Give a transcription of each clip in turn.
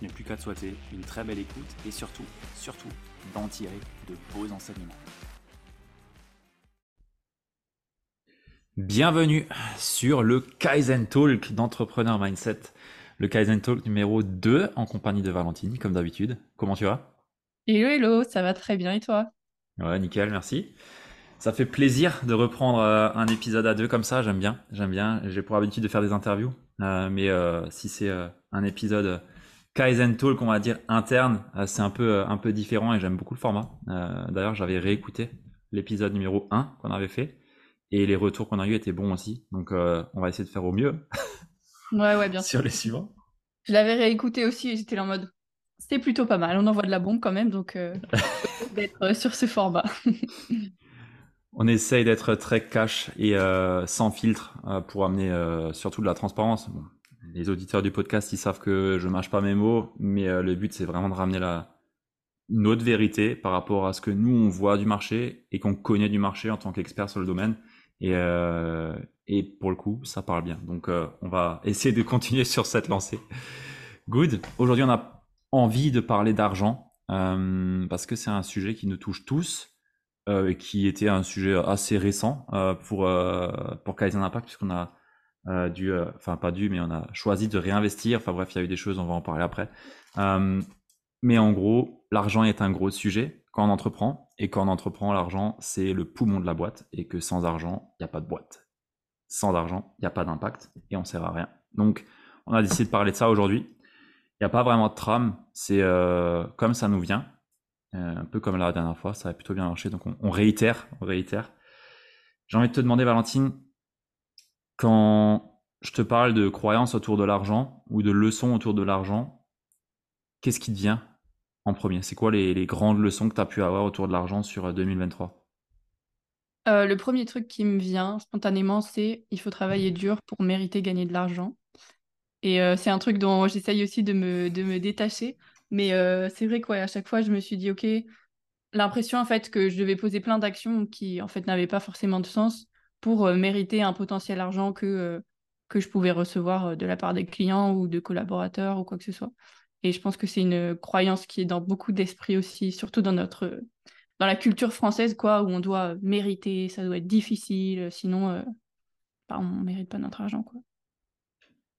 je n'ai plus qu'à te souhaiter une très belle écoute et surtout, surtout, d'en tirer de beaux enseignements. Bienvenue sur le Kaizen Talk d'Entrepreneur Mindset. Le Kaizen Talk numéro 2 en compagnie de Valentine, comme d'habitude. Comment tu vas? Hello, hello, ça va très bien et toi? Ouais, nickel, merci. Ça fait plaisir de reprendre euh, un épisode à deux comme ça, j'aime bien, j'aime bien. J'ai pour habitude de faire des interviews, euh, mais euh, si c'est un épisode Kaizen Talk, on va dire interne, c'est un peu un peu différent et j'aime beaucoup le format. D'ailleurs, j'avais réécouté l'épisode numéro 1 qu'on avait fait et les retours qu'on a eu étaient bons aussi. Donc, on va essayer de faire au mieux. Ouais, ouais, bien sûr. Sur les suivants. Je l'avais réécouté aussi et j'étais en mode c'était plutôt pas mal. On envoie de la bombe quand même, donc d'être sur ce format. On essaye d'être très cash et euh, sans filtre euh, pour amener euh, surtout de la transparence. Les auditeurs du podcast, ils savent que je mâche pas mes mots, mais le but c'est vraiment de ramener la notre vérité par rapport à ce que nous on voit du marché et qu'on connaît du marché en tant qu'expert sur le domaine. Et, et pour le coup, ça parle bien. Donc on va essayer de continuer sur cette lancée. Good. Aujourd'hui, on a envie de parler d'argent parce que c'est un sujet qui nous touche tous euh, qui était un sujet assez récent euh, pour euh, pour Kaizen Impact puisqu'on a euh, euh, enfin pas dû, mais on a choisi de réinvestir. Enfin bref, il y a eu des choses, on va en parler après. mais en gros, l'argent est un gros sujet quand on entreprend et quand on entreprend, l'argent c'est le poumon de la boîte et que sans argent, il n'y a pas de boîte. Sans argent, il n'y a pas d'impact et on sert à rien. Donc, on a décidé de parler de ça aujourd'hui. Il n'y a pas vraiment de trame, c'est comme ça nous vient. Euh, un peu comme la dernière fois, ça a plutôt bien marché. Donc on, réitère, on réitère. J'ai envie de te demander, Valentine, quand je te parle de croyances autour de l'argent ou de leçons autour de l'argent, qu'est-ce qui te vient en premier? C'est quoi les, grandes leçons que tu as pu avoir autour de l'argent sur 2023 euh, euh, Le premier truc qui me vient spontanément, c'est il faut travailler dur pour mériter gagner de l'argent. Et c'est un truc dont j'essaye aussi de me, de me détacher. Mais euh, c'est vrai qu'à chaque fois, je me suis dit, OK, l'impression en fait que je devais poser plein d'actions qui en fait n'avaient pas forcément de sens pour euh, mériter un potentiel argent que, euh, que je pouvais recevoir de la part des clients ou de collaborateurs ou quoi que ce soit. Et je pense que c'est une croyance qui est dans beaucoup d'esprits aussi, surtout dans notre dans la culture française, quoi, où on doit mériter, ça doit être difficile, sinon bah, on ne mérite pas notre argent. Quoi.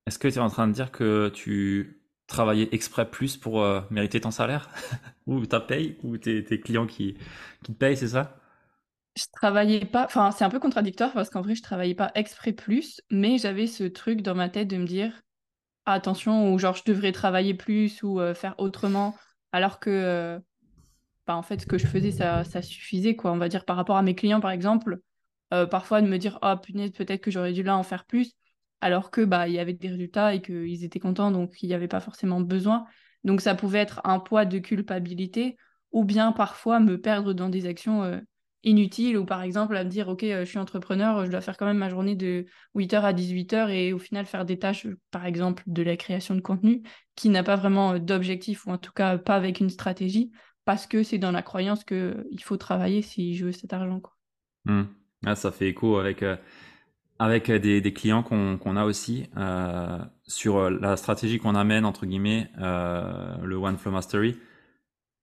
Est-ce que tu es en train de dire que tu travailler exprès plus pour euh, mériter ton salaire? Ou ta paye? Ou tes, tes clients qui, qui te payent, c'est ça? Je travaillais pas, enfin c'est un peu contradictoire parce qu'en vrai je travaillais pas exprès plus, mais j'avais ce truc dans ma tête de me dire attention, ou genre je devrais travailler plus ou euh, faire autrement, alors que euh, bah, en fait ce que je faisais ça, ça suffisait quoi, on va dire par rapport à mes clients par exemple, parfois de me dire oh punaise peut-être que j'aurais dû là en faire plus alors que bah il y avait des résultats et qu'ils étaient contents, donc il n'y avait pas forcément besoin. Donc ça pouvait être un poids de culpabilité, ou bien parfois me perdre dans des actions euh, inutiles, ou par exemple à me dire ok euh, je suis entrepreneur, je dois faire quand même ma journée de 8h à 18h et au final faire des tâches, par exemple de la création de contenu, qui n'a pas vraiment euh, d'objectif, ou en tout cas pas avec une stratégie, parce que c'est dans la croyance qu'il faut travailler si je veux cet argent. Quoi. Mmh. Ah, ça fait écho avec des, clients qu'on a aussi euh, sur la stratégie qu'on amène entre guillemets euh, le One Flow Mastery.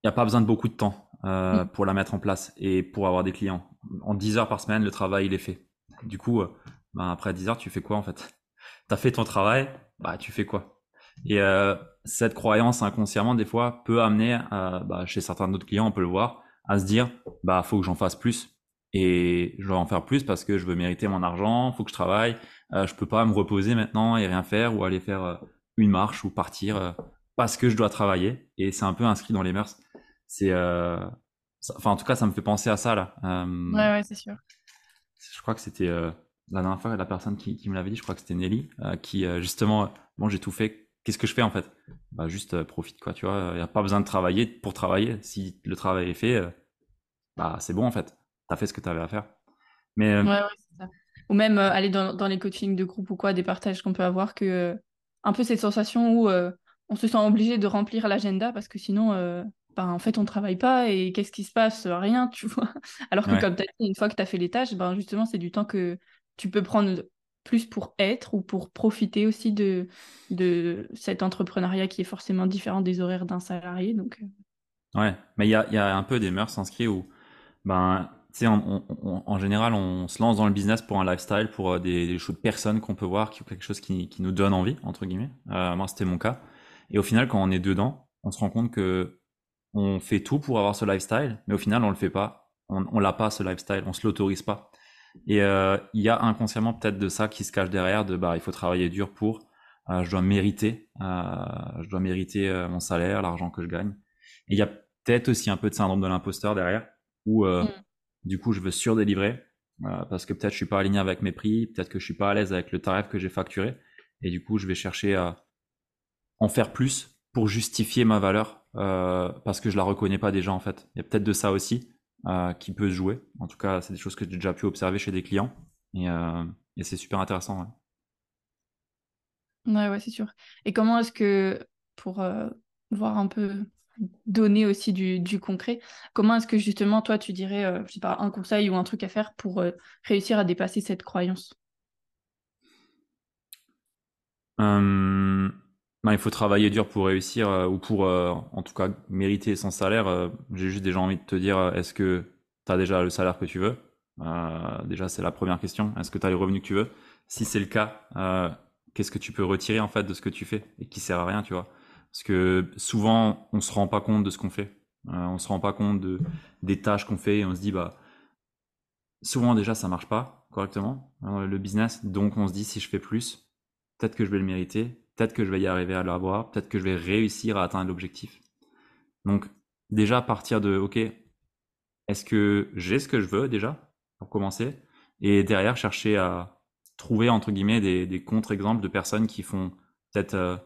n'y a pas besoin de beaucoup de temps Mm. pour la mettre en place et pour avoir des clients. En 10 heures par semaine, le travail, il est fait. Du coup, bah, après 10 heures, tu fais quoi en fait? Tu as fait ton travail, bah tu fais quoi? Et cette croyance inconsciemment, des fois, peut amener, bah, chez certains autres clients, on peut le voir, à se dire, bah faut que j'en fasse plus et je dois en faire plus parce que je veux mériter mon argent, faut que je travaille, euh, je peux pas me reposer maintenant et rien faire ou aller faire euh, une marche ou partir euh, parce que je dois travailler et c'est un peu inscrit dans les mœurs. C'est euh, enfin en tout cas ça me fait penser à ça là. Ouais, ouais, c'est sûr. Je crois que c'était la dernière fois la personne qui, qui me l'avait dit, je crois que c'était Nelly qui justement bon j'ai tout fait, qu'est-ce que je fais en fait? Bah juste profite quoi, tu vois, il y a pas besoin de travailler pour travailler. Si le travail est fait, bah c'est bon en fait t'as fait ce que tu avais à faire. Mais, euh, ouais, ouais, c'est ça. Ou même euh, aller dans, dans, les coachings de groupe ou quoi, des partages qu'on peut avoir, que euh, un peu cette sensation où on se sent obligé de remplir l'agenda parce que sinon, ben, en fait, on travaille pas et qu'est-ce qui se passe? Rien, tu vois. Alors que ouais. comme tu as dit, une fois que tu as fait les tâches, ben, justement, c'est du temps que tu peux prendre plus pour être ou pour profiter aussi de, de cet entrepreneuriat qui est forcément différent des horaires d'un salarié. Donc, Ouais, mais il y a, y a, un peu des mœurs inscrits où ben, sais, en général, on se lance dans le business pour un lifestyle, pour euh, des, des choses de personnes qu'on peut voir, qui, quelque chose qui, qui, nous donne envie, entre guillemets. Euh, moi, c'était mon cas. Et au final, quand on est dedans, on se rend compte que on fait tout pour avoir ce lifestyle, mais au final, on le fait pas. On, on l'a pas, ce lifestyle. On se l'autorise pas. Et euh, il y a inconsciemment peut-être de ça qui se cache derrière, de bah, il faut travailler dur pour, euh, je dois mériter, euh, je dois mériter euh, mon salaire, l'argent que je gagne. Et il y a peut-être aussi un peu de syndrome de l'imposteur derrière, où mm du coup, je veux surdélivrer euh, parce que peut-être je suis pas aligné avec mes prix, peut-être que je suis pas à l'aise avec le tarif que j'ai facturé, et du coup, je vais chercher à en faire plus pour justifier ma valeur euh, parce que je la reconnais pas déjà en fait. Il y a peut-être de ça aussi euh, qui peut se jouer. En tout cas, c'est des choses que j'ai déjà pu observer chez des clients et, euh, et c'est super intéressant. Ouais, ouais, ouais c'est sûr. Et comment est-ce que pour voir un peu donner aussi du, du concret. Comment est-ce que justement, toi, tu dirais, je sais pas, un conseil ou un truc à faire pour réussir à dépasser cette croyance? Ben, Il faut travailler dur pour réussir euh, ou pour, euh, en tout cas, mériter son salaire. Euh, j'ai juste déjà envie de te dire, est-ce que tu as déjà le salaire que tu veux? Déjà, c'est la première question. Est-ce que tu as les revenus que tu veux? Si c'est le cas, qu'est-ce que tu peux retirer en fait de ce que tu fais? Et qui sert à rien, tu vois? Parce que souvent, on se rend pas compte de ce qu'on fait. On se rend pas compte de, des tâches qu'on fait et on se dit, bah, souvent déjà, ça marche pas correctement, le business. Donc, on se dit, si je fais plus, peut-être que je vais le mériter, peut-être que je vais y arriver à l'avoir, peut-être que je vais réussir à atteindre l'objectif. Donc, déjà, partir de, OK, est-ce que j'ai ce que je veux déjà, pour commencer, et derrière, chercher à trouver, entre guillemets, des, contre-exemples de personnes qui font peut-être euh,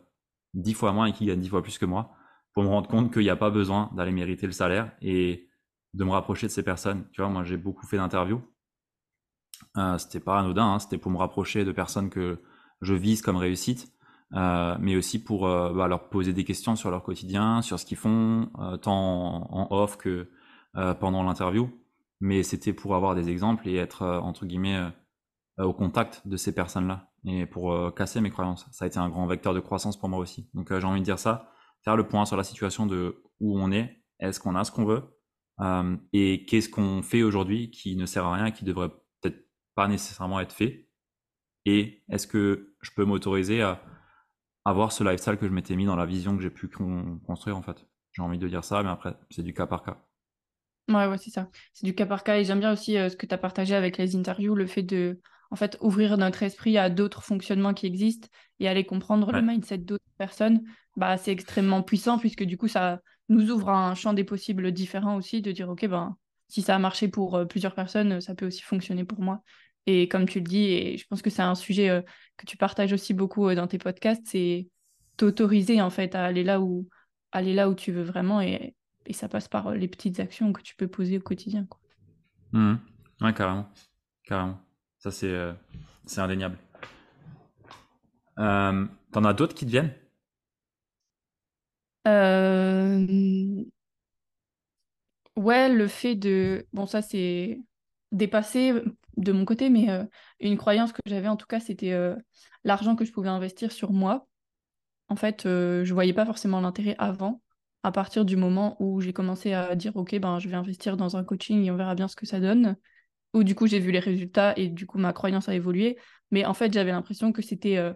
dix fois moins et qui gagne dix fois plus que moi pour me rendre compte qu'il n'y a pas besoin d'aller mériter le salaire et de me rapprocher de ces personnes. Tu vois, moi j'ai beaucoup fait d'interviews. Euh, c'était pas anodin, hein, c'était pour me rapprocher de personnes que je vise comme réussite, euh, mais aussi pour euh, bah, leur poser des questions sur leur quotidien, sur ce qu'ils font, euh, tant en, off que pendant l'interview. Mais c'était pour avoir des exemples et être entre guillemets au contact de ces personnes-là et pour casser mes croyances. Ça a été un grand vecteur de croissance pour moi aussi. Donc j'ai envie de dire ça, faire le point sur la situation de où on est, est-ce qu'on a ce qu'on veut, et qu'est-ce qu'on fait aujourd'hui qui ne sert à rien et qui devrait peut-être pas nécessairement être fait, et est-ce que je peux m'autoriser à avoir ce lifestyle que je m'étais mis dans la vision que j'ai pu construire en fait. J'ai envie de dire ça, mais après, c'est du cas par cas. Ouais, ouais, c'est ça. C'est du cas par cas. Et j'aime bien aussi ce que tu as partagé avec les interviews, le fait de en fait, ouvrir notre esprit à d'autres fonctionnements qui existent et aller comprendre le mindset d'autres personnes, bah, c'est extrêmement puissant puisque du coup, ça nous ouvre un champ des possibles différent aussi de dire, OK, ben, si ça a marché pour euh, plusieurs personnes, ça peut aussi fonctionner pour moi. Et comme tu le dis, et je pense que c'est un sujet euh, que tu partages aussi beaucoup euh, dans tes podcasts, c'est t'autoriser en fait à aller là où, aller là où tu veux vraiment et, et ça passe par les petites actions que tu peux poser au quotidien. Quoi. Mmh. Ouais, carrément. Carrément. Ça, c'est euh, indéniable. Euh, T'en as d'autres qui te viennent? euh... Ouais, le fait de... Bon, ça, c'est dépassé de mon côté, mais euh, une croyance que j'avais en tout cas, c'était euh, l'argent que je pouvais investir sur moi. En fait, euh, je voyais pas forcément l'intérêt avant à partir du moment où j'ai commencé à dire, OK, ben, je vais investir dans un coaching et on verra bien ce que ça donne, où du coup, j'ai vu les résultats et du coup, ma croyance a évolué. Mais en fait, j'avais l'impression que c'était... Euh,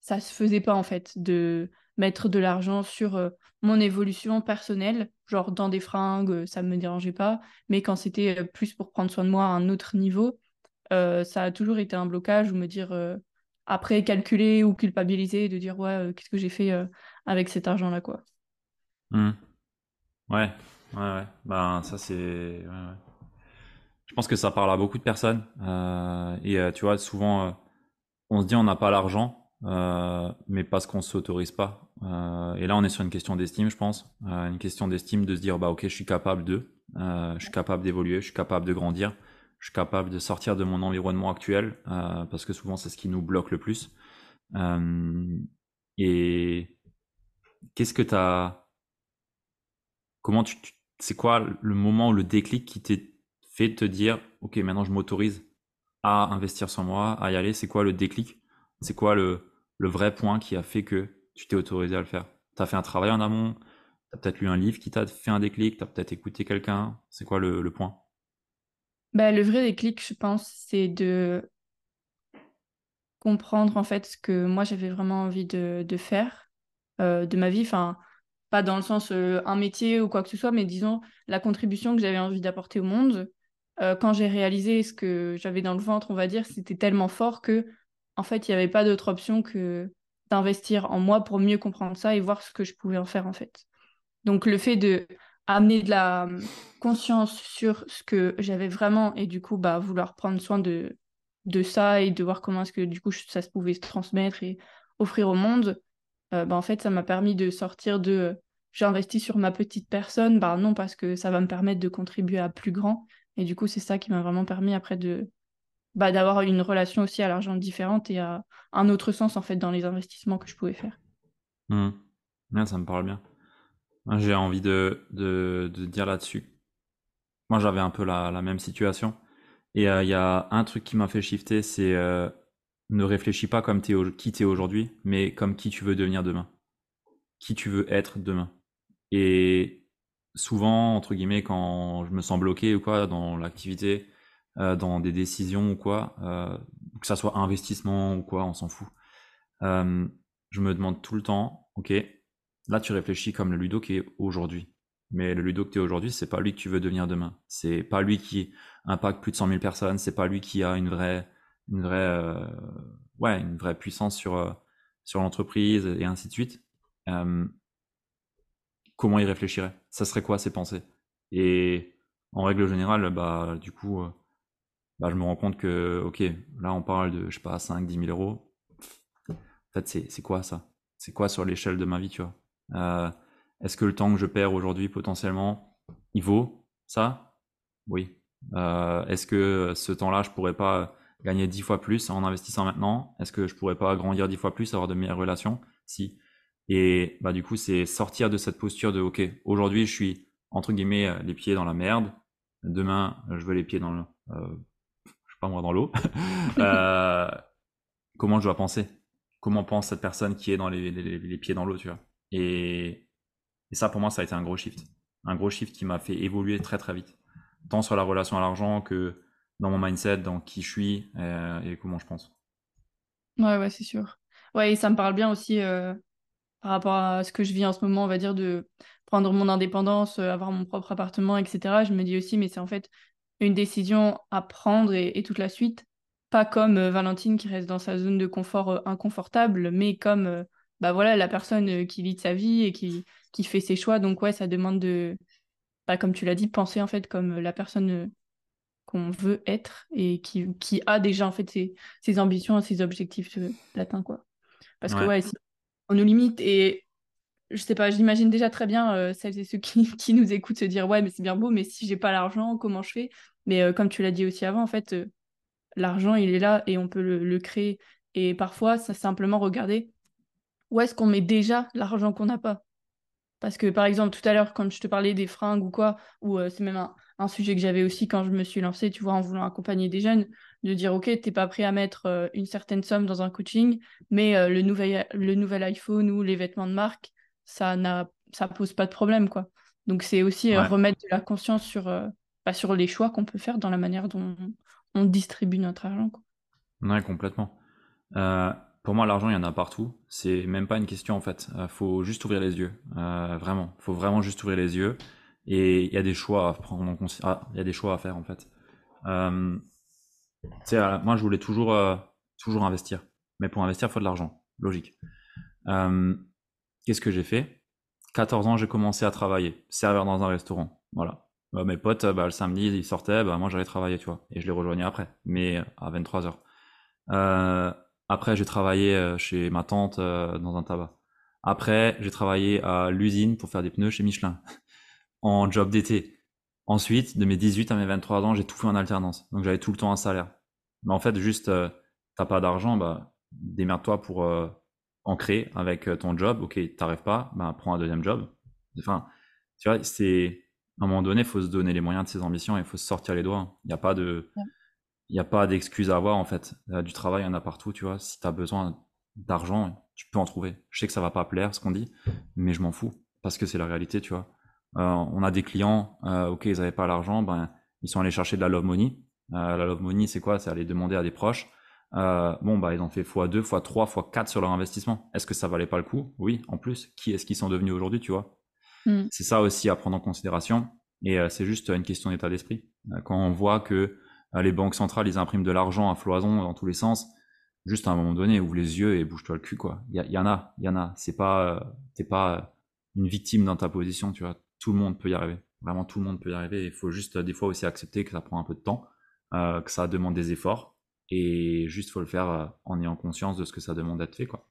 ça se faisait pas, en fait, de mettre de l'argent sur euh, mon évolution personnelle, genre dans des fringues, ça me dérangeait pas. Mais quand c'était plus pour prendre soin de moi à un autre niveau, ça a toujours été un blocage ou me dire après calculer ou culpabiliser de dire ouais qu'est-ce que j'ai fait avec cet argent là quoi. Mmh. ouais. Ouais ouais. Ben ça c'est je pense que ça parle à beaucoup de personnes. Euh, et euh, tu vois souvent euh, on se dit on n'a pas l'argent mais parce qu'on s'autorise pas et là on est sur une question d'estime je pense. Une question d'estime de se dire bah ok je suis capable de je suis capable d'évoluer je suis capable de grandir je suis capable de sortir de mon environnement actuel, euh, parce que souvent c'est ce qui nous bloque le plus. Euh, et qu'est-ce que tu as... Comment tu... C'est quoi le moment ou le déclic qui t'est fait te dire, ok, maintenant je m'autorise à investir sur moi, à y aller? C'est quoi le déclic? C'est quoi le vrai point qui a fait que tu t'es autorisé à le faire Tu as fait un travail en amont Tu as peut-être lu un livre qui t'a fait un déclic Tu as peut-être écouté quelqu'un C'est quoi le, point? Bah, le vrai déclic, je pense, c'est de comprendre en fait ce que moi j'avais vraiment envie de, faire euh, de ma vie. Enfin, pas dans le sens euh, un métier ou quoi que ce soit, mais disons la contribution que j'avais envie d'apporter au monde. Euh, quand j'ai réalisé ce que j'avais dans le ventre, on va dire, c'était tellement fort que en fait, il n'y avait pas d'autre option que d'investir en moi pour mieux comprendre ça et voir ce que je pouvais en faire en fait. Donc le fait de amener de la hum, conscience sur ce que j'avais vraiment et du coup bah vouloir prendre soin de de ça et de voir comment est-ce que du coup ça se pouvait transmettre et offrir au monde euh, bah, en fait ça m'a permis de sortir de j'investis sur ma petite personne bah non parce que ça va me permettre de contribuer à plus grand et du coup c'est ça qui m'a vraiment permis après de bah, d'avoir une relation aussi à l'argent différente et à un autre sens en fait dans les investissements que je pouvais faire. Mmh. ça me parle bien. J'ai envie de, de, dire là-dessus. Moi, j'avais un peu la, même situation. Et euh, il y a un truc qui m'a fait shifter, c'est euh, ne réfléchis pas comme es qui tu es aujourd'hui, mais comme qui tu veux devenir demain. Qui tu veux être demain. Et souvent, entre guillemets, quand je me sens bloqué ou quoi dans l'activité, euh, dans des décisions ou quoi, euh, que ça soit investissement ou quoi, on s'en fout. Euh, je me demande tout le temps, ok, Là, tu réfléchis comme le Ludo qui est aujourd'hui. Mais le Ludo que tu es aujourd'hui, c'est pas lui que tu veux devenir demain. C'est pas lui qui impacte plus de 100 000 personnes. C'est pas lui qui a une vraie, une vraie, ouais, une vraie puissance sur, sur l'entreprise et ainsi de suite. Comment il réfléchirait? Ça serait quoi ses pensées? Et en règle générale, bah, du coup, bah, je me rends compte que, ok, là, on parle de, je sais pas, 5, 10 000 euros. En fait, c'est quoi ça? C'est quoi sur l'échelle de ma vie, tu vois? Euh, est-ce que le temps que je perds aujourd'hui potentiellement, il vaut ça? Oui. Euh, est-ce que ce temps-là, je pourrais pas gagner dix fois plus en investissant maintenant? Est-ce que je pourrais pas grandir dix fois plus, avoir de meilleures relations? Si. Et bah du coup, c'est sortir de cette posture de OK, aujourd'hui, je suis entre guillemets les pieds dans la merde. Demain, je veux les pieds dans le, euh, pas moi, dans l'eau. euh, comment je dois penser? Comment pense cette personne qui est dans les, pieds dans l'eau, tu vois? Et, ça, pour moi, ça a été un gros shift. Un gros shift qui m'a fait évoluer très très vite. Tant sur la relation à l'argent que dans mon mindset, dans qui je suis euh, et comment je pense. Ouais, ouais, c'est sûr. Ouais, et ça me parle bien aussi euh, par rapport à ce que je vis en ce moment, on va dire, de prendre mon indépendance, avoir mon propre appartement, etc. Je me dis aussi, mais c'est en fait une décision à prendre et, et toute la suite. Pas comme Valentine qui reste dans sa zone de confort inconfortable, mais comme bah voilà, la personne euh, qui vit de sa vie et qui, qui fait ses choix. Donc ouais, ça demande de, bah, comme tu l'as dit, penser en fait comme la personne euh, qu'on veut être et qui, qui a déjà en fait ses, ses ambitions, ses objectifs euh, d'atteindre quoi. Parce que ouais, on nous limite et je sais pas, j'imagine déjà très bien celles et ceux qui, nous écoutent se dire ouais mais c'est bien beau mais si j'ai pas l'argent comment je fais? Mais comme tu l'as dit aussi avant en fait l'argent il est là et on peut le, le créer. Et parfois ça simplement regarder où est-ce qu'on met déjà l'argent qu'on n'a pas. Parce que par exemple, tout à l'heure, quand je te parlais des fringues ou quoi, ou euh, c'est même un, sujet que j'avais aussi quand je me suis lancée, tu vois, en voulant accompagner des jeunes, de dire, OK, t'es pas prêt à mettre euh, une certaine somme dans un coaching, mais euh, le, nouvel, le nouvel iPhone ou les vêtements de marque, ça n'a ça pose pas de problème, quoi. Donc c'est aussi remettre de la conscience sur, bah, sur les choix qu'on peut faire dans la manière dont on distribue notre argent. Quoi. Ouais, complètement. pour moi, l'argent, il y en a partout. C'est même pas une question en fait. Il faut juste ouvrir les yeux. vraiment. Il faut vraiment juste ouvrir les yeux. Et il y a des choix à prendre en considération. Ah, il y a des choix à faire en fait. Euh, moi, je voulais toujours, toujours investir. Mais pour investir, il faut de l'argent. Logique. Qu'est-ce que j'ai fait? 14 ans, j'ai commencé à travailler, serveur dans un restaurant. Voilà. Bah, mes potes, bah, le samedi, ils sortaient, bah, moi j'allais travailler, tu vois. Et je les rejoignais après, mais à 23 heures. Euh, après, j'ai travaillé euh, chez ma tante euh, dans un tabac. Après, j'ai travaillé à l'usine pour faire des pneus chez Michelin, en job d'été. Ensuite, de mes 18 à mes 23 ans, j'ai tout fait en alternance. Donc j'avais tout le temps un salaire. Mais en fait, juste, t'as pas d'argent, bah, démerde-toi pour en créer avec euh, ton job. Ok, t'arrives pas, ben prends un deuxième job. Enfin, tu vois, c'est à un moment donné, il faut se donner les moyens de ses ambitions et il faut se sortir les doigts. Il n'y a pas de, il n'y a pas d'excuse à avoir en fait. du travail, il y en a partout, tu vois. Si tu as besoin d'argent, tu peux en trouver. Je sais que ça va pas plaire ce qu'on dit, mais je m'en fous parce que c'est la réalité, tu vois. Euh, on a des clients, euh, ok, ils n'avaient pas l'argent, ben ils sont allés chercher de la love money. la love money, c'est quoi? C'est aller demander à des proches euh, bon, bah, ils ont fait x2, x3, x4 sur leur investissement. Est-ce que ça valait pas le coup? Oui, en plus. Qui est-ce qu'ils sont devenus aujourd'hui, tu vois? Hmm. C'est ça aussi à prendre en considération. Et euh, c'est juste une question d'état d'esprit. Euh, quand on voit que les banques centrales, ils impriment de l'argent à floison dans tous les sens, juste à un moment donné, ouvre les yeux et bouge-toi le cul, quoi. Il y, en a, il y en a. C'est pas, t'es pas une victime dans ta position, tu vois. Tout le monde peut y arriver. Vraiment, tout le monde peut y arriver. Il faut juste des fois aussi accepter que ça prend un peu de temps, que ça demande des efforts et juste, faut le faire euh, en ayant conscience de ce que ça demande d'être fait, quoi.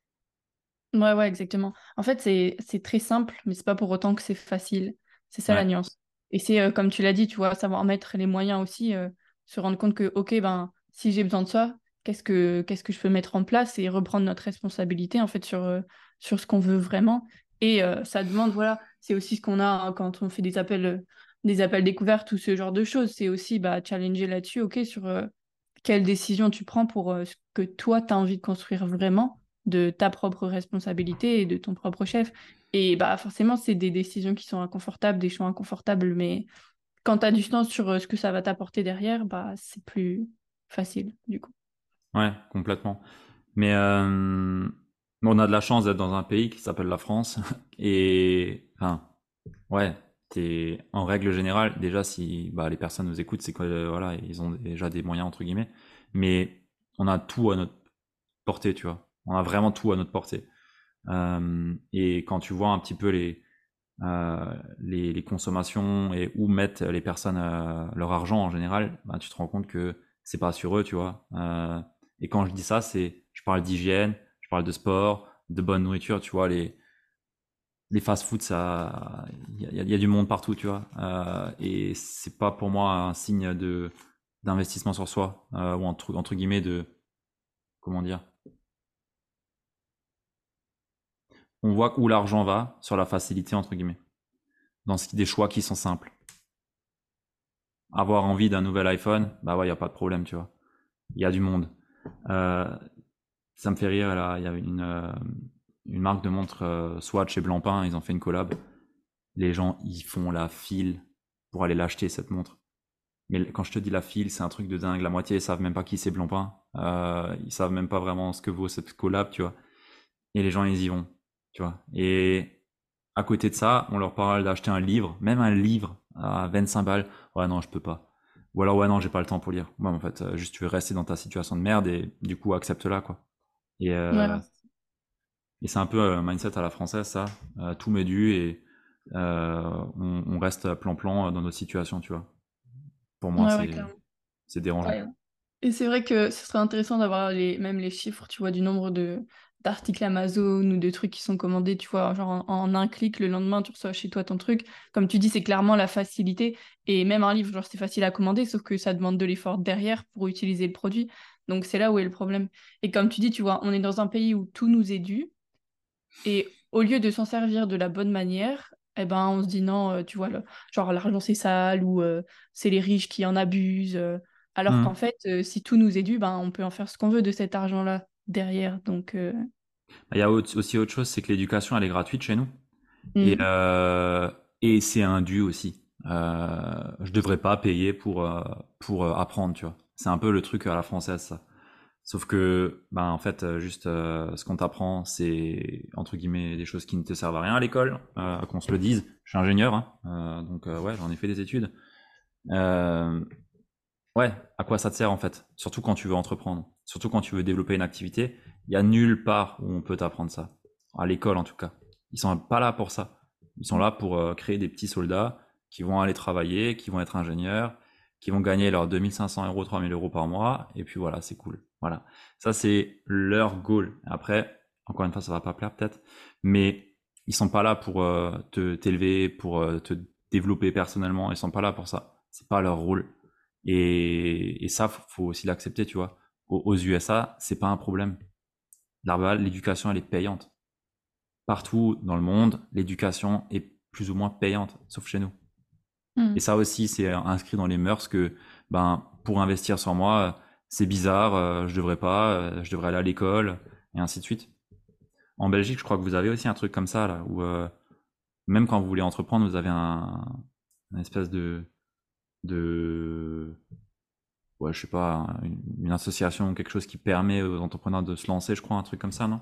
Ouais, ouais, exactement. En fait, c'est très simple, mais c'est pas pour autant que c'est facile. C'est ça la nuance. Et c'est, euh, comme tu l'as dit, tu vois, savoir mettre les moyens aussi, euh, se rendre compte que, ok, ben, si j'ai besoin de ça, qu'est-ce que, qu'est-ce que je peux mettre en place et reprendre notre responsabilité, en fait, sur, sur ce qu'on veut vraiment. Et ça demande, voilà, c'est aussi ce qu'on a hein, quand on fait des appels, des appels découvertes ou ce genre de choses. C'est aussi, bah, challenger là-dessus, ok, sur quelle décision tu prends pour euh, ce que toi, tu as envie de construire vraiment de ta propre responsabilité et de ton propre chef. Et bah forcément, c'est des décisions qui sont inconfortables, des choix inconfortables, mais quand tu as du sens sur euh, ce que ça va t'apporter derrière, bah c'est plus facile du coup. Ouais, complètement. Mais euh, on a de la chance d'être dans un pays qui s'appelle la France. Et enfin, ouais, en règle générale, déjà, si bah, les personnes nous écoutent, c'est que ils ont déjà des moyens, entre guillemets, mais on a tout à notre portée, tu vois. On a vraiment tout à notre portée. Euh, et quand tu vois un petit peu les, euh, consommations et où mettent les personnes euh, leur argent en général, bah, tu te rends compte que c'est pas sur eux, tu vois. et quand je dis ça, je parle d'hygiène, je parle de sport, de bonne nourriture, tu vois, les, les fast-food, ça, il y, a du monde partout, tu vois. Euh, et c'est pas pour moi un signe de d'investissement sur soi euh, ou entre, guillemets de comment dire? On voit où l'argent va sur la facilité entre guillemets, dans des choix qui sont simples. Avoir envie d'un nouvel iPhone, bah ouais, y a pas de problème, tu vois. Il y a du monde. Euh, ça me fait rire là. Il y avait une euh, une marque de montre euh, Swatch chez Blancpain, ils ont fait une collab. Les gens, ils font la file pour aller l'acheter, cette montre. Mais quand je te dis la file, c'est un truc de dingue. La moitié, ils savent même pas qui c'est Blancpain. Euh, ils savent même pas vraiment ce que vaut cette collab, tu vois. Et les gens, ils y vont, tu vois. Et à côté de ça, on leur parle d'acheter un livre, même un livre à 25 balles. Ouais, non, je peux pas. Ou alors, ouais, non, j'ai pas le temps pour lire. Ouais, en fait, euh, juste tu veux rester dans ta situation de merde et du coup, accepte-la, quoi. Et, euh, et c'est un peu un mindset à la française, ça. Euh, tout m'est dû et euh, on, reste plan-plan dans notre situation, tu vois. Pour moi, c'est dérangeant. Et c'est vrai que ce serait intéressant d'avoir les, même les chiffres, tu vois, du nombre de d'articles Amazon ou de trucs qui sont commandés, tu vois, genre en, un clic, le lendemain, tu reçois chez toi ton truc. Comme tu dis, c'est clairement la facilité. Et même un livre, genre, c'est facile à commander, sauf que ça demande de l'effort derrière pour utiliser le produit. Donc, c'est là où est le problème. Et comme tu dis, tu vois, on est dans un pays où tout nous est dû. Et au lieu de s'en servir de la bonne manière, eh ben, on se dit non, euh, tu vois, le, genre l'argent c'est sale ou euh, c'est les riches qui en abusent. Euh. alors mmh. qu'en fait, si tout nous est dû, ben, on peut en faire ce qu'on veut de cet argent-là derrière. Donc, Il y a aussi autre chose, c'est que l'éducation, elle est gratuite chez nous. Et, Mm. euh, et c'est un dû aussi. Je devrais pas payer pour, pour apprendre, tu vois. C'est un peu le truc à la française, ça. Sauf que, ben, en fait, euh, juste euh, ce qu'on t'apprend, c'est entre guillemets des choses qui ne te servent à rien à l'école, euh, qu'on se le dise. Je suis ingénieur, hein, donc ouais, j'en ai fait des études. Ouais, à quoi ça te sert en fait? Surtout quand tu veux entreprendre, surtout quand tu veux développer une activité. Il y a nulle part où on peut t'apprendre ça. À l'école en tout cas. Ils sont pas là pour ça. Ils sont là pour créer des petits soldats qui vont aller travailler, qui vont être ingénieurs, qui vont gagner leurs 2500 euros, 3000 euros par mois. Et puis voilà, c'est cool. Voilà. Ça, c'est leur goal. Après, encore une fois, ça va pas plaire peut-être, mais ils sont pas là pour euh, te t'élever, pour euh, te développer personnellement. Ils sont pas là pour ça. C'est pas leur rôle. Et, et ça, faut, aussi l'accepter, tu vois. Aux, aux USA, c'est pas un problème. L'éducation, elle est payante. Partout dans le monde, l'éducation est plus ou moins payante, sauf chez nous. Et ça aussi, c'est inscrit dans les mœurs que, ben, pour investir sur moi, c'est bizarre, euh, je devrais pas, euh, je devrais aller à l'école, et ainsi de suite. En Belgique, je crois que vous avez aussi un truc comme ça, là, où euh, même quand vous voulez entreprendre, vous avez un, un espèce de, de, ouais, je sais pas, une, une association, quelque chose qui permet aux entrepreneurs de se lancer, je crois, un truc comme ça, non?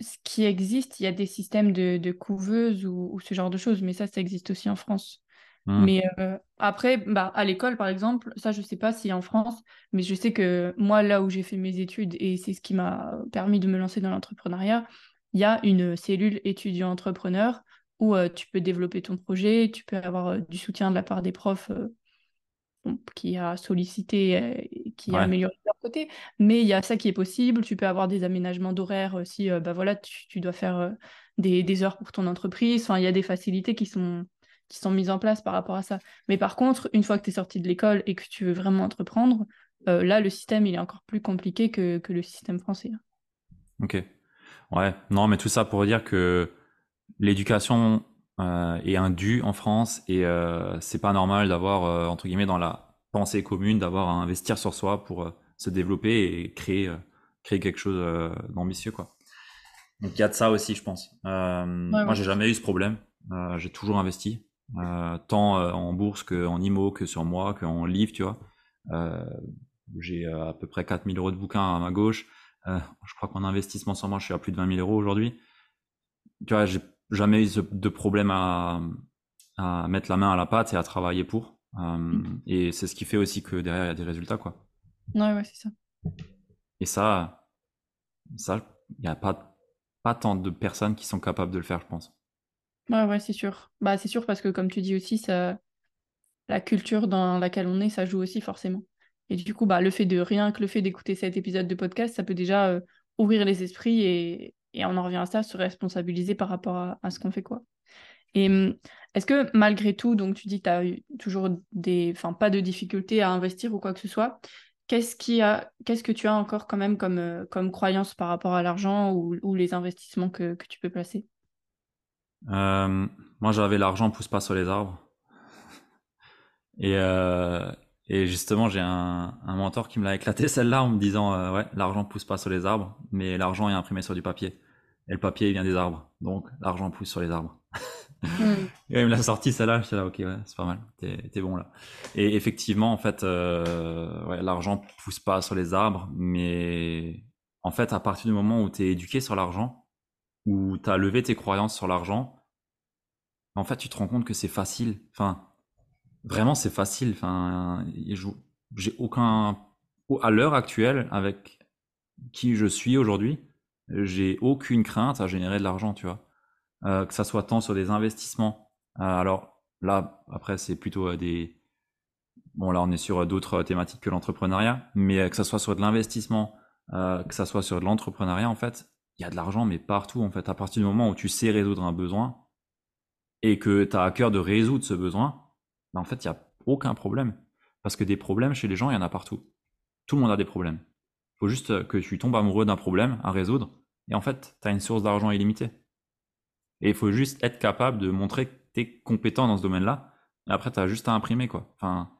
Ce qui existe, il y a des systèmes de, de couveuses ou, ou ce genre de choses, mais ça, ça existe aussi en France. Hmm. Mais euh, après, bah, à l'école, par exemple, ça, je sais pas si en France, mais je sais que moi, là où j'ai fait mes études, et c'est ce qui m'a permis de me lancer dans l'entrepreneuriat, il y a une cellule étudiant-entrepreneur où euh, tu peux développer ton projet, tu peux avoir euh, du soutien de la part des profs qui a sollicité, et qui a amélioré mais il y a ça qui est possible. Tu peux avoir des aménagements d'horaire si euh, bah voilà, tu, dois faire euh, des, heures pour ton entreprise. Enfin, il y a des facilités qui sont, qui sont mises en place par rapport à ça. Mais par contre, une fois que tu es sorti de l'école et que tu veux vraiment entreprendre, euh, là, le système, il est encore plus compliqué que, que le système français. Ok. Ouais. Non, mais tout ça pour dire que l'éducation est un dû en France et euh, c'est pas normal d'avoir entre guillemets dans la pensée commune d'avoir à investir sur soi pour se développer et créer euh, créer quelque chose euh, d'ambitieux quoi. Donc il y a de ça aussi, je pense. Euh, moi, ouais. j'ai jamais eu ce problème. Euh, j'ai toujours investi, euh, tant en bourse qu'en IMO, que sur moi, qu'en livres, tu vois. J'ai à peu près 4000 euros de bouquins à ma gauche. Je crois qu'en investissement sur moi, je suis à plus de 20 000 euros aujourd'hui. Tu vois, j'ai jamais eu de problème à, à mettre la main à la pâte et à travailler pour. Euh, et c'est ce qui fait aussi que derrière, il y a des résultats, quoi. Ouais, ouais, c'est ça. Et ça, ça, il n'y a pas, pas tant de personnes qui sont capables de le faire, je pense. Ouais, ouais, c'est sûr. Bah, c'est sûr parce que, comme tu dis aussi, ça, la culture dans laquelle on est, ça joue aussi forcément. Et du coup, bah, le fait de rien que le fait d'écouter cet épisode de podcast, ça peut déjà euh, ouvrir les esprits et, et on en revient à ça, se responsabiliser par rapport à, à ce qu'on fait, quoi. Et hum, est-ce que malgré tout, donc tu dis que tu as eu toujours des, enfin, pas de difficultés à investir ou quoi que ce soit, qu'est-ce qui a, qu'est-ce que tu as encore quand même comme, euh, comme croyance par rapport à l'argent ou, les investissements que, tu peux placer? Euh, moi, j'avais l'argent pousse pas sur les arbres. Et, euh, et justement, j'ai un, un mentor qui me l'a éclaté celle-là en me disant euh, ouais, l'argent pousse pas sur les arbres, mais l'argent est imprimé sur du papier. Et le papier il vient des arbres, donc l'argent pousse sur les arbres. Et il me l'a sorti celle-là, j'étais là ok c'est pas mal, t'es bon là. Et effectivement, en fait, euh, ouais, l'argent pousse pas sur les arbres, mais en fait, à partir du moment où t'es éduqué sur l'argent, où t'as levé tes croyances sur l'argent, en fait, tu te rends compte que c'est facile. Enfin, vraiment, c'est facile. Enfin, je- j'ai aucun. À l'heure actuelle, avec qui je suis aujourd'hui, j'ai aucune crainte à générer de l'argent, tu vois. Euh, que ça soit tant sur des investissements. Euh, alors là, après, c'est plutôt euh, des. Bon, là, on est sur d'autres thématiques que l'entrepreneuriat, mais que ça soit sur de l'investissement, que ça soit sur de l'entrepreneuriat, en fait, il y a de l'argent, mais partout, en fait. À partir du moment où tu sais résoudre un besoin, et que tu as à cœur de résoudre ce besoin, ben en fait, il n'y a aucun problème. Parce que des problèmes chez les gens, il y en a partout. Tout le monde a des problèmes. Il faut juste que tu tombes amoureux d'un problème à résoudre, et en fait, tu as une source d'argent illimitée. Et il faut juste être capable de montrer que tu es compétent dans ce domaine-là, après, tu as juste à imprimer, quoi. Enfin,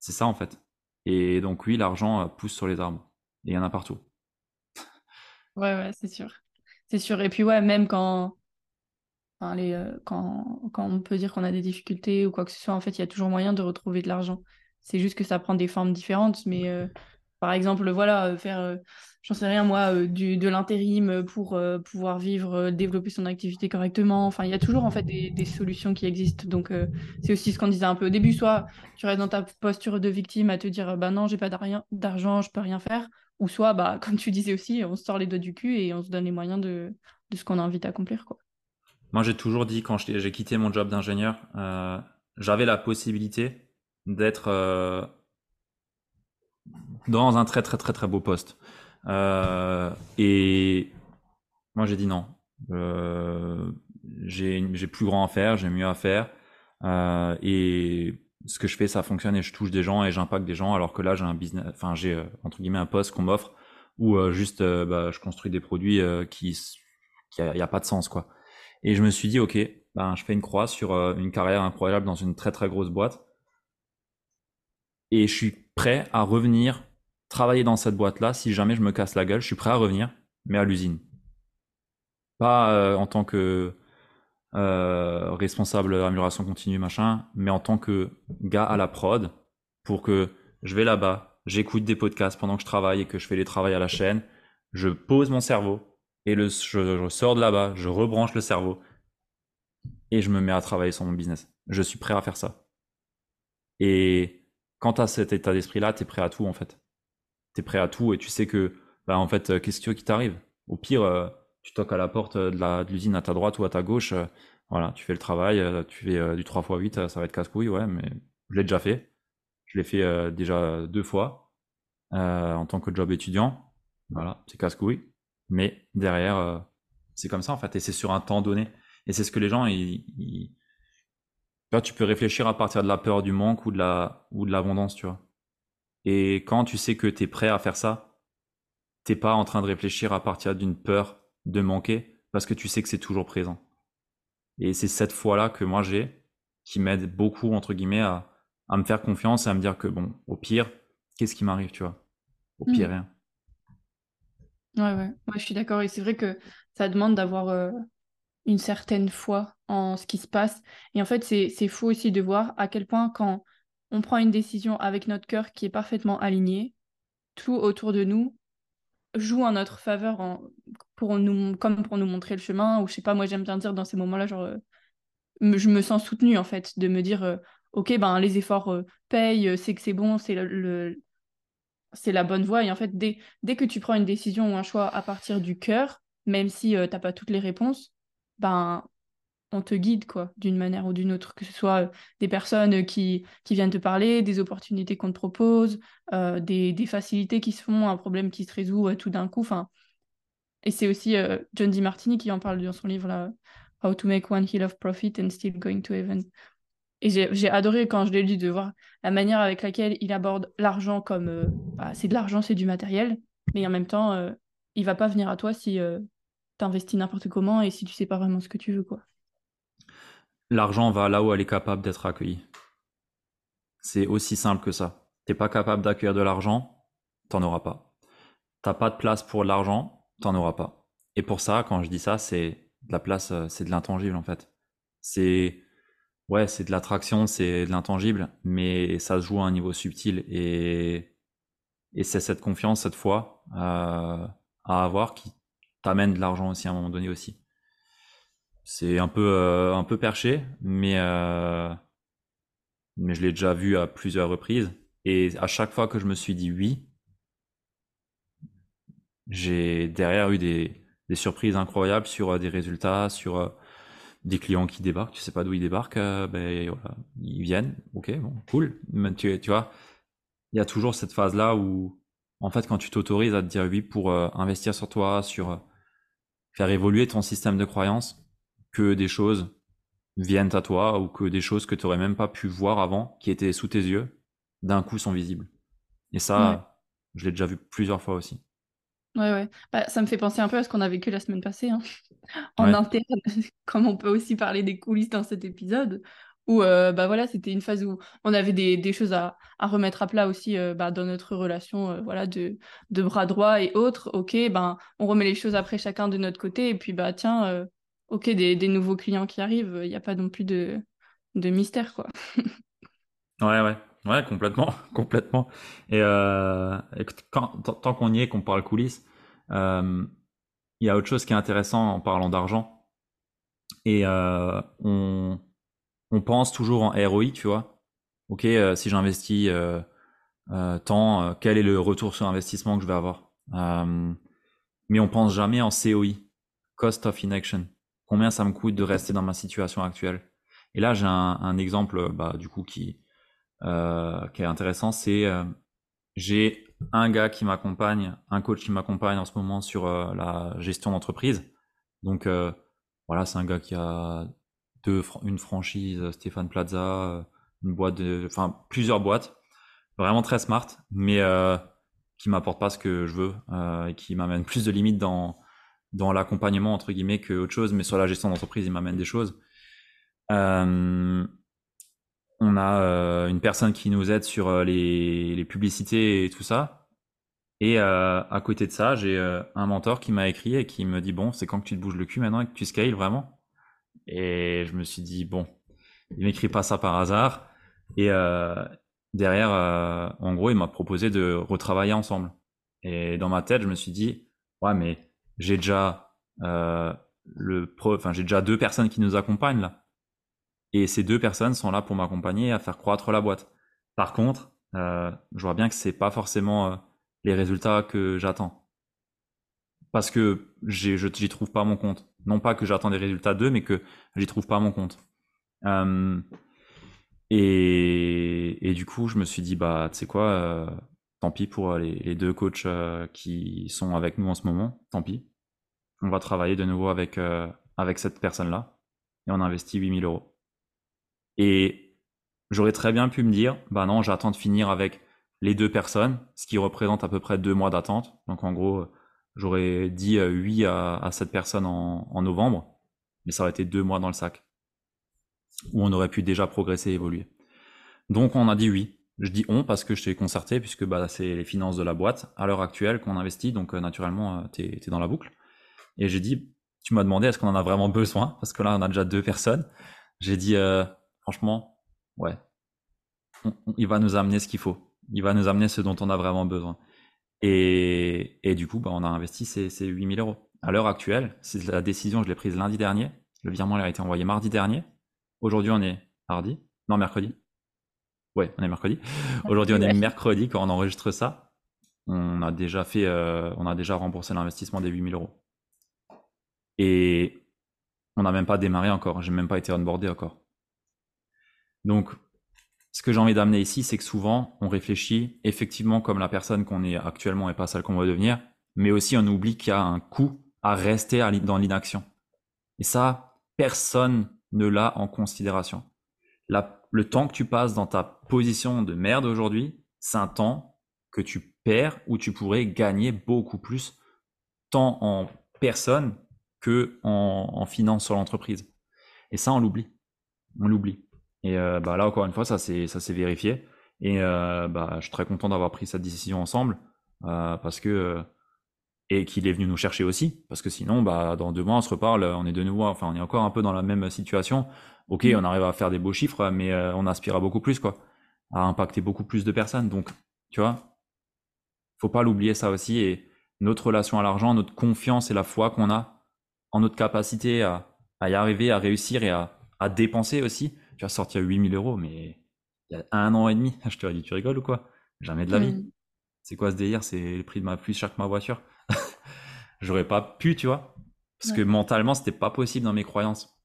c'est ça, en fait. Et donc, oui, l'argent euh, pousse sur les arbres. Et il y en a partout. Ouais, ouais, c'est sûr. C'est sûr. Et puis, ouais, même quand, quand, quand on peut dire qu'on a des difficultés ou quoi que ce soit, en fait, il y a toujours moyen de retrouver de l'argent. C'est juste que ça prend des formes différentes, mais par exemple, voilà, faire j'en sais rien moi, euh, du, de l'intérim pour euh, pouvoir vivre, euh, développer son activité correctement. Enfin, il y a toujours en fait des, solutions qui existent. Donc, c'est aussi ce qu'on disait un peu au début. Soit tu restes dans ta posture de victime à te dire, bah non, j'ai pas d'argent, je peux rien faire. Ou soit, bah, comme tu disais aussi, on se sort les doigts du cul et on se donne les moyens de, de ce qu'on a envie d'accomplir. Quoi. Moi, j'ai toujours dit, quand j'ai quitté mon job d'ingénieur, j'avais la possibilité d'être dans un très très très très beau poste. Euh, et moi, j'ai dit non. Euh, j'ai plus grand à faire, j'ai mieux à faire. Euh, et ce que je fais, ça fonctionne et je touche des gens et j'impacte des gens. Alors que là, j'ai un business, enfin, j'ai entre guillemets un poste qu'on m'offre où juste bah, je construis des produits qui, qui a, y a pas de sens quoi. Et je me suis dit, ok, ben, je fais une croix sur une carrière incroyable dans une très très grosse boîte. Et je suis prêt à revenir travailler dans cette boîte-là, si jamais je me casse la gueule, je suis prêt à revenir, mais à l'usine. Pas euh, en tant que euh, responsable d'amélioration continue, machin, mais en tant que gars à la prod, pour que je vais là-bas, j'écoute des podcasts pendant que je travaille et que je fais les travaux à la chaîne, je pose mon cerveau et je sors de là-bas, je rebranche le cerveau et je me mets à travailler sur mon business. Je suis prêt à faire ça. Et quand tu as cet état d'esprit-là, tu es prêt à tout en fait tu es prêt à tout et tu sais que, bah, en fait, euh, qu'est-ce que tu veux qui t'arrive? Au pire, euh, tu toques à la porte de l'usine à ta droite ou à ta gauche, euh, voilà, tu fais le travail, tu fais du 3x8, ça va être casse-couille, ouais, mais je l'ai déjà fait. Je l'ai fait déjà deux fois en tant que job étudiant. Voilà, c'est casse-couille. Mais derrière, c'est comme ça en fait, et c'est sur un temps donné. Et c'est ce que les gens, ils, tu peux réfléchir à partir de la peur du manque ou de la ou de l'abondance, tu vois. Et quand tu sais que tu es prêt à faire ça, t'es pas en train de réfléchir à partir d'une peur de manquer parce que tu sais que c'est toujours présent. Et c'est cette foi-là que moi j'ai qui m'aide beaucoup, entre guillemets, à, à, me faire confiance et à me dire que bon, au pire, qu'est-ce qui m'arrive, tu vois? Au pire, hmm. rien. Ouais, ouais, moi je suis d'accord. Et c'est vrai que ça demande d'avoir euh, une certaine foi en ce qui se passe. Et en fait, c'est fou aussi de voir à quel point quand on prend une décision avec notre cœur qui est parfaitement aligné, tout autour de nous joue en notre faveur comme pour nous montrer le chemin, ou je sais pas, moi j'aime bien dire dans ces moments-là, genre, euh, je me sens soutenue en fait, de me dire, euh, ok, ben les efforts euh, payent, c'est que c'est bon, c'est le, c'est la bonne voie, et en fait, dès, dès que tu prends une décision ou un choix à partir du cœur, même si tu t'as pas toutes les réponses, ben on te guide, quoi, d'une manière ou d'une autre, que ce soit euh, des personnes qui, qui viennent te parler, des opportunités qu'on te propose, euh, des, facilités qui se font, un problème qui se résout euh, tout d'un coup. Enfin, et c'est aussi John D. Martini qui en parle dans son livre là, How to Make One Hill of Profit and Still Going to Heaven. Et j'ai adoré quand je l'ai lu de voir la manière avec laquelle il aborde l'argent comme bah, c'est de l'argent, c'est du matériel, mais en même temps, il va pas venir à toi si tu investis n'importe comment et si tu sais pas vraiment ce que tu veux. quoi l'argent va là où elle est capable d'être accueillie. C'est aussi simple que ça. T'es pas capable d'accueillir de l'argent, t'en auras pas. T'as pas de place pour l'argent, t'en auras pas. Et pour ça, quand je dis ça, c'est de la place, euh, c'est de l'intangible en fait. C'est ouais, c'est de l'attraction, c'est de l'intangible, mais ça se joue à un niveau subtil et c'est cette confiance, cette foi euh, à avoir qui t'amène de l'argent aussi à un moment donné aussi. C'est un peu euh, un peu perché, mais euh, mais je l'ai déjà vu à plusieurs reprises. Et à chaque fois que je me suis dit oui, j'ai derrière eu des, des surprises incroyables sur euh, des résultats, sur des clients qui débarquent. Tu sais pas d'où ils débarquent, ben ils viennent. Ok, bon, cool. Mais tu, tu vois, il y a toujours cette phase là où en fait quand tu t'autorises à te dire oui pour investir sur toi, sur faire évoluer ton système de croyance, que des choses viennent à toi ou que des choses que tu n'aurais même pas pu voir avant, qui étaient sous tes yeux, d'un coup sont visibles. Et ça, je l'ai déjà vu plusieurs fois aussi. Ouais, ouais. Bah, ça me fait penser un peu à ce qu'on a vécu la semaine passée, hein. en interne, comme on peut aussi parler des coulisses dans cet épisode, où euh, bah voilà, c'était une phase où on avait des, des choses à, à, remettre à plat aussi euh, bah, dans notre relation euh, voilà, de, de bras droit et autres. Ok, ben, on remet les choses après chacun de notre côté, et puis bah tiens, ok, des, nouveaux clients qui arrivent, il n'y a pas non plus de, mystère, quoi. ouais, ouais. Ouais, complètement, complètement. Et, euh, tant qu'on y est, qu'on parle coulisses, euh, il y a autre chose qui est intéressant en parlant d'argent. Et euh, on, on pense toujours en ROI, tu vois. Ok, si j'investis tant, quel est le retour sur investissement que je vais avoir? Mais on pense jamais en COI, cost of inaction. Combien ça me coûte de rester dans ma situation actuelle Et là, j'ai un, exemple, bah, du coup, qui, qui est intéressant. C'est j'ai un gars qui m'accompagne, un coach qui m'accompagne en ce moment sur la gestion d'entreprise. Donc voilà, c'est un gars qui a une franchise euh, Stéphane Plaza, euh, une boîte de, enfin plusieurs boîtes, vraiment très smart, mais euh, qui m'apporte pas ce que je veux et qui m'amène plus de limites dans dans l'accompagnement entre guillemets que autre chose, mais sur la gestion d'entreprise, il m'amène des choses. on a une personne qui nous aide sur les, les publicités et tout ça. Et à côté de ça, j'ai un mentor qui m'a écrit et qui me dit bon, c'est quand que tu te bouges le cul maintenant et que tu scales vraiment? Et je me suis dit, bon, il m'écrit pas ça par hasard. Et euh, derrière, euh, en gros, il m'a proposé de retravailler ensemble. Et dans ma tête, je me suis dit, ouais, mais j'ai déjà euh, le enfin, j'ai déjà deux personnes qui nous accompagnent là. Et ces deux personnes sont là pour m'accompagner à faire croître la boîte. Par contre, euh, je vois bien que c'est pas forcément euh, les résultats que j'attends. Parce que je j'y trouve pas mon compte. Non pas que j'attends des résultats d'eux, mais que j'y trouve pas mon compte. Et, et, du coup, je me suis dit, bah, tu sais quoi, tant pis pour les, les deux coachs euh, qui sont avec nous en ce moment, tant pis. On va travailler de nouveau avec, euh, avec cette personne-là. Et on investit 8000 euros. Et j'aurais très bien pu me dire, bah non, j'attends de finir avec les deux personnes, ce qui représente à peu près deux mois d'attente. Donc en gros, J'aurais dit euh, oui à, à cette personne en, en, novembre, mais ça aurait été deux mois dans le sac, où on aurait pu déjà progresser et évoluer. Donc on a dit oui. Je dis on parce que je t'ai concerté, puisque bah, c'est les finances de la boîte à l'heure actuelle qu'on investit, donc euh, naturellement, euh, tu es, dans la boucle. Et j'ai dit, tu m'as demandé est-ce qu'on en a vraiment besoin, parce que là on a déjà deux personnes. J'ai dit, euh, franchement, ouais, il va nous amener ce qu'il faut. Il va nous amener ce dont on a vraiment besoin. Et, et, du coup, bah, on a investi ces, ces 8000 euros. À l'heure actuelle, c'est la décision, je l'ai prise lundi dernier. Le virement a été envoyé mardi dernier. Aujourd'hui, on est mardi. Non, mercredi. Ouais, on est mercredi. Aujourd'hui, on est mercredi quand on enregistre ça. On a déjà fait, euh, on a déjà remboursé l'investissement des 8000 euros. Et on n'a même pas démarré encore. J'ai même pas été onboardé encore. Donc, ce que j'ai envie d'amener ici, c'est que souvent, on réfléchit effectivement comme la personne qu'on est actuellement et pas celle qu'on va devenir, mais aussi on oublie qu'il y a un coût à rester dans l'inaction. Et ça, personne ne l'a en considération. Le temps que tu passes dans ta position de merde aujourd'hui, c'est un temps que tu perds ou tu pourrais gagner beaucoup plus, tant en personne que en, en finance sur l'entreprise. Et ça, on l'oublie. On l'oublie. Et euh, bah, là, encore une fois, ça s'est vérifié. Et euh, bah, je suis très content d'avoir pris cette décision ensemble euh, parce que et qu'il est venu nous chercher aussi parce que sinon, bah, dans deux mois, on se reparle, on est de nouveau, enfin, on est encore un peu dans la même situation. Ok, mmh. on arrive à faire des beaux chiffres, mais on aspire à beaucoup plus, quoi, à impacter beaucoup plus de personnes. Donc, tu vois, faut pas l'oublier ça aussi. Et notre relation à l'argent, notre confiance et la foi qu'on a en notre capacité à, à, y arriver, à réussir et à, à dépenser aussi tu as sorti à 8000 euros, mais il y a un an et demi, je te dit, tu rigoles ou quoi? Jamais de la vie. Mm. C'est quoi ce délire? C'est le prix de ma plus cher que ma voiture. J'aurais pas pu, tu vois. Parce que mentalement, c'était pas possible dans mes croyances.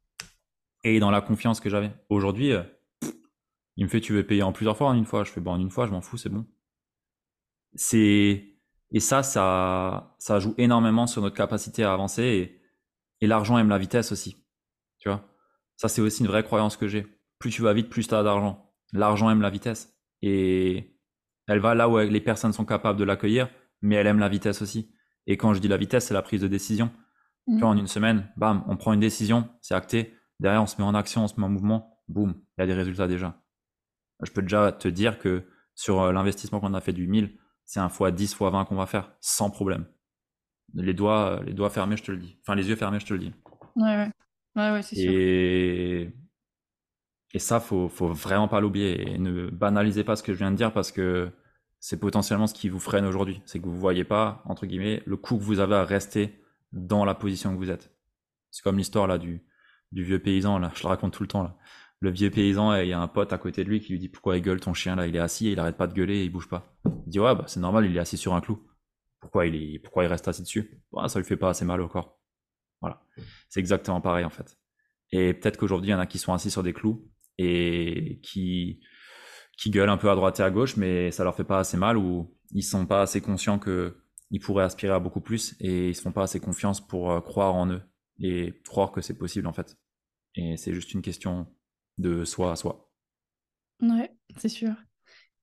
Et dans la confiance que j'avais. Aujourd'hui, euh, il me fait, tu veux payer en plusieurs fois en une fois. Je fais, bon, en une fois, je m'en fous, c'est bon. C'est, et ça, ça, ça joue énormément sur notre capacité à avancer et, et l'argent aime la vitesse aussi. Tu vois? Ça, c'est aussi une vraie croyance que j'ai plus tu vas vite, plus tu as d'argent. L'argent aime la vitesse. Et elle va là où les personnes sont capables de l'accueillir, mais elle aime la vitesse aussi. Et quand je dis la vitesse, c'est la prise de décision. Tu vois, en mmh. une semaine, bam, on prend une décision, c'est acté. Derrière, on se met en action, on se met en mouvement, boum, il y a des résultats déjà. Je peux déjà te dire que sur euh, l'investissement qu'on a fait du 1000, c'est un fois 10 fois 20 qu'on va faire, sans problème. Les doigts, euh, les doigts fermés, je te le dis. Enfin, les yeux fermés, je te le dis. Ouais, ouais. Ouais, ouais, c'est sûr. Et, et ça, faut, faut vraiment pas l'oublier. Et ne banalisez pas ce que je viens de dire parce que c'est potentiellement ce qui vous freine aujourd'hui. C'est que vous voyez pas, entre guillemets, le coup que vous avez à rester dans la position que vous êtes. C'est comme l'histoire là du, vieux paysan, là, je le raconte tout le temps là. Le vieux paysan, il a un pote à côté de lui qui lui dit pourquoi il gueule ton chien là, il est assis et il arrête pas de gueuler et il bouge pas. Il dit ouais bah c'est normal, il est assis sur un clou. Pourquoi il est, pourquoi il reste assis dessus? Bah, Ça lui fait pas assez mal au corps. Voilà, c'est exactement pareil en fait. Et peut-être qu'aujourd'hui il y en a qui sont assis sur des clous et qui qui gueulent un peu à droite et à gauche, mais ça leur fait pas assez mal ou ils sont pas assez conscients que ils pourraient aspirer à beaucoup plus et ils se font pas assez confiance pour euh, croire en eux et croire que c'est possible en fait. Et c'est juste une question de soi à soi. Ouais, c'est sûr.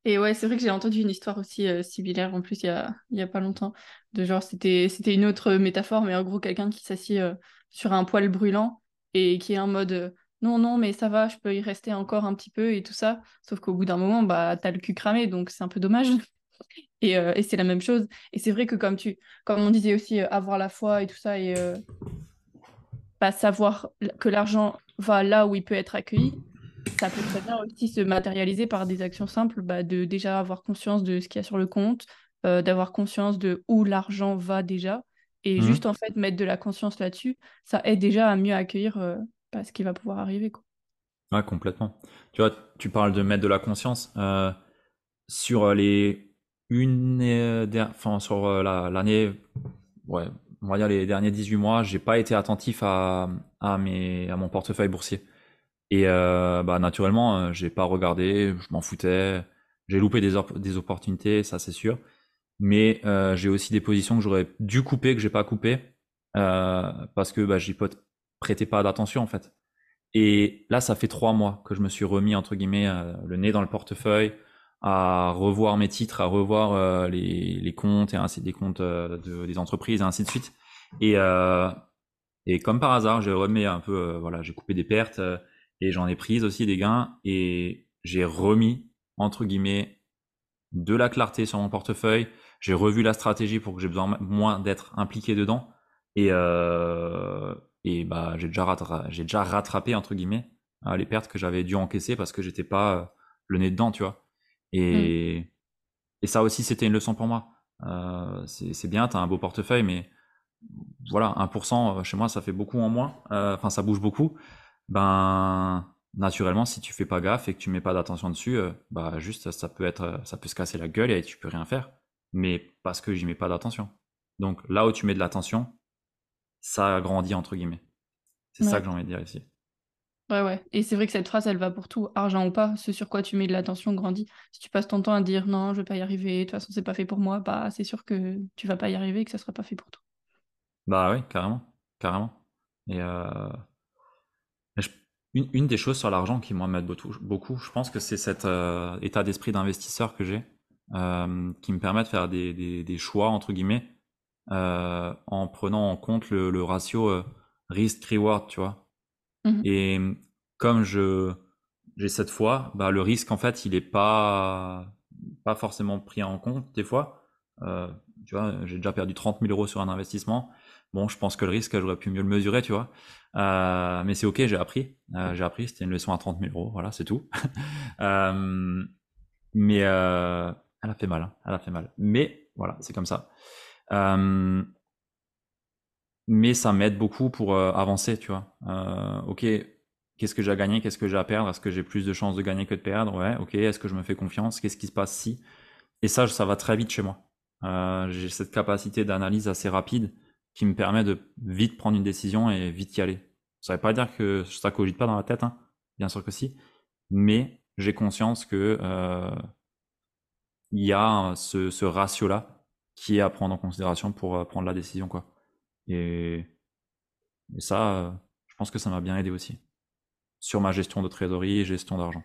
Et ouais, c'est vrai que j'ai entendu une histoire aussi euh, similaire en plus il y a, pas longtemps. De genre, c'était, une autre métaphore, mais en gros, quelqu'un qui s'assied euh, sur un poêle brûlant et qui est en mode non, non, mais ça va, je peux y rester encore un petit peu et tout ça. Sauf qu'au bout d'un moment, bah, t'as le cul cramé, donc c'est un peu dommage. Et, et c'est la même chose. Et c'est vrai que comme tu, comme on disait aussi, avoir la foi et tout ça, et pas savoir que l'argent va là où il peut être accueilli, ça peut très bien aussi se matérialiser par des actions simples, bah, de déjà avoir conscience de ce qu'il y a sur le compte, euh, d'avoir conscience de où l'argent va déjà, et Mhm. juste en fait mettre de la conscience là-dessus, ça aide déjà à mieux accueillir euh, ce qui va pouvoir arriver. Quoi. Complètement. Tu vois, tu parles de mettre de la conscience. euh, sur les une, euh, sur euh, la- l'année, ouais, on va dire les derniers 18 mois, j'ai pas été attentif à, à mes, à mon portefeuille boursier. Et euh, bah, naturellement, euh, j'ai pas regardé, je m'en foutais. J'ai loupé des, des opportunités, ça c'est sûr. Mais euh, j'ai aussi des positions que j'aurais dû couper, que j'ai pas coupé, euh, parce que bah, j'y pot- prêtais pas d'attention en fait. Et là, ça fait trois mois que je me suis remis, entre guillemets, euh, le nez dans le portefeuille, à revoir mes titres, à revoir euh, les, les comptes et ainsi des comptes euh, de, des entreprises et ainsi de suite. Et, et comme par hasard, j'ai remis un peu, voilà, j'ai coupé des pertes et j'en ai pris aussi des gains et j'ai remis, entre guillemets, de la clarté sur mon portefeuille. J'ai revu la stratégie pour que j'ai besoin moins d'être impliqué dedans. Et, et bah, j'ai déjà, rattra- j'ai déjà rattrapé, entre guillemets, euh, les pertes que j'avais dû encaisser parce que j'étais pas euh, le nez dedans, tu vois. Et, et ça aussi, c'était une leçon pour moi. Euh, c'est bien, tu as un beau portefeuille, mais voilà, 1% chez moi, ça fait beaucoup en moins. Euh, Enfin, ça bouge beaucoup. Ben, naturellement, si tu fais pas gaffe et que tu mets pas d'attention dessus, euh, bah, juste, ça peut être, ça peut se casser la gueule et tu peux rien faire. Mais parce que j'y mets pas d'attention. Donc, là où tu mets de l'attention, ça grandit, entre guillemets. C'est ça que j'ai envie de dire ici. Ouais, ouais. Et c'est vrai que cette phrase, elle va pour tout, argent ou pas, ce sur quoi tu mets de l'attention grandit. Si tu passes ton temps à dire non, je vais pas y arriver, de toute façon, c'est pas fait pour moi, bah c'est sûr que tu vas pas y arriver et que ça sera pas fait pour toi. Bah oui, carrément. Carrément. Et euh, je- Une, une des choses sur l'argent qui m'aide beaucoup, beaucoup, je pense que c'est cet euh, état d'esprit d'investisseur que j'ai, euh, qui me permet de faire des, des- des choix entre guillemets euh, en prenant en compte le, le ratio euh, risk-reward, tu vois. Mhm. Et comme je j'ai cette foi, bah le risque en fait il est pas pas forcément pris en compte des fois. Euh, tu vois, j'ai déjà perdu 30 000 euros sur un investissement. Bon, je pense que le risque, j'aurais pu mieux le mesurer, tu vois. Euh, mais c'est ok, j'ai appris. Euh, j'ai appris, c'était une leçon à 30 000 euros, voilà, c'est tout. Mais elle a fait mal, hein, elle a fait mal. Mais voilà, c'est comme ça. Euh, mais ça m'aide beaucoup pour euh, avancer, tu vois. Euh, ok, qu'est-ce que j'ai à gagner, qu'est-ce que j'ai à perdre, est-ce que j'ai plus de chances de gagner que de perdre, ouais, ok, est-ce que je me fais confiance, qu'est-ce qui se passe si? Et ça, ça va très vite chez moi. J'ai cette capacité d'analyse assez rapide qui me permet de vite prendre une décision et vite y aller. Ça veut pas dire que ça cogite pas dans la tête, hein, bien sûr que si, mais j'ai conscience que il y a ce ratio-là qui est à prendre en considération pour euh, prendre la décision, quoi. Et, et ça, euh, je pense que ça m'a bien aidé aussi sur ma gestion de trésorerie et gestion d'argent.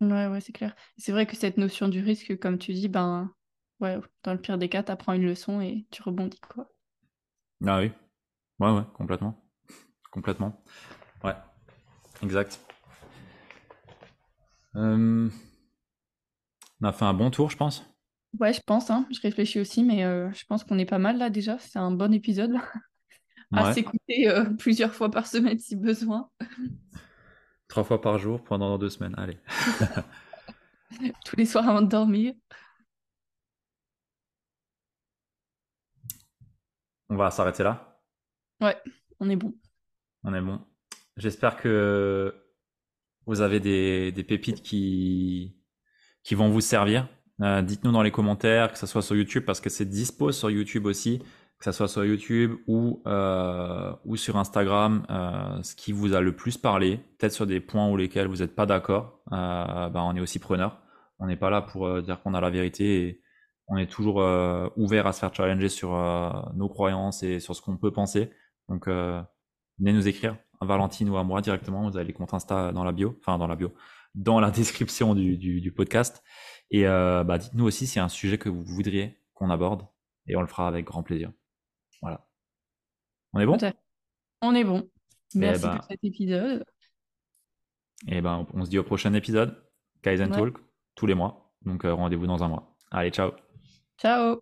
Ouais, ouais, c'est clair. C'est vrai que cette notion du risque, comme tu dis, ben, ouais, dans le pire des cas, t'apprends une leçon et tu rebondis, quoi. Ah oui, ouais, ouais, complètement, complètement, ouais, exact. Euh, on a fait un bon tour, je pense. Ouais, je pense, hein, je réfléchis aussi, mais euh, je pense qu'on est pas mal là déjà. C'est un bon épisode. à s'écouter euh, plusieurs fois par semaine si besoin. Trois fois par jour pendant deux semaines, allez. Tous les soirs avant de dormir. On va s'arrêter là Ouais, on est bon. On est bon. J'espère que vous avez des, pépites qui, qui vont vous servir. Euh, dites-nous dans les commentaires, que ce soit sur YouTube, parce que c'est dispo sur YouTube aussi, que ce soit sur YouTube ou, euh, ou sur Instagram, euh, ce qui vous a le plus parlé, peut-être sur des points où lesquels vous n'êtes pas d'accord, ben on est aussi preneur. On n'est pas là pour dire qu'on a la vérité et on est toujours ouvert à se faire challenger sur nos croyances et sur ce qu'on peut penser. Donc, venez nous écrire à Valentine ou à moi directement. Vous avez les comptes Insta dans la bio, enfin dans la bio, dans la description du, podcast. Et euh, bah, dites-nous aussi s'il y a un sujet que vous voudriez qu'on aborde et on le fera avec grand plaisir. Voilà. On est bon? On est bon. Eh Merci ben pour cet épisode. Et eh ben, on se dit au prochain épisode. Kaizen Talk, tous les mois. Donc euh, rendez-vous dans un mois. Allez, ciao. Ciao.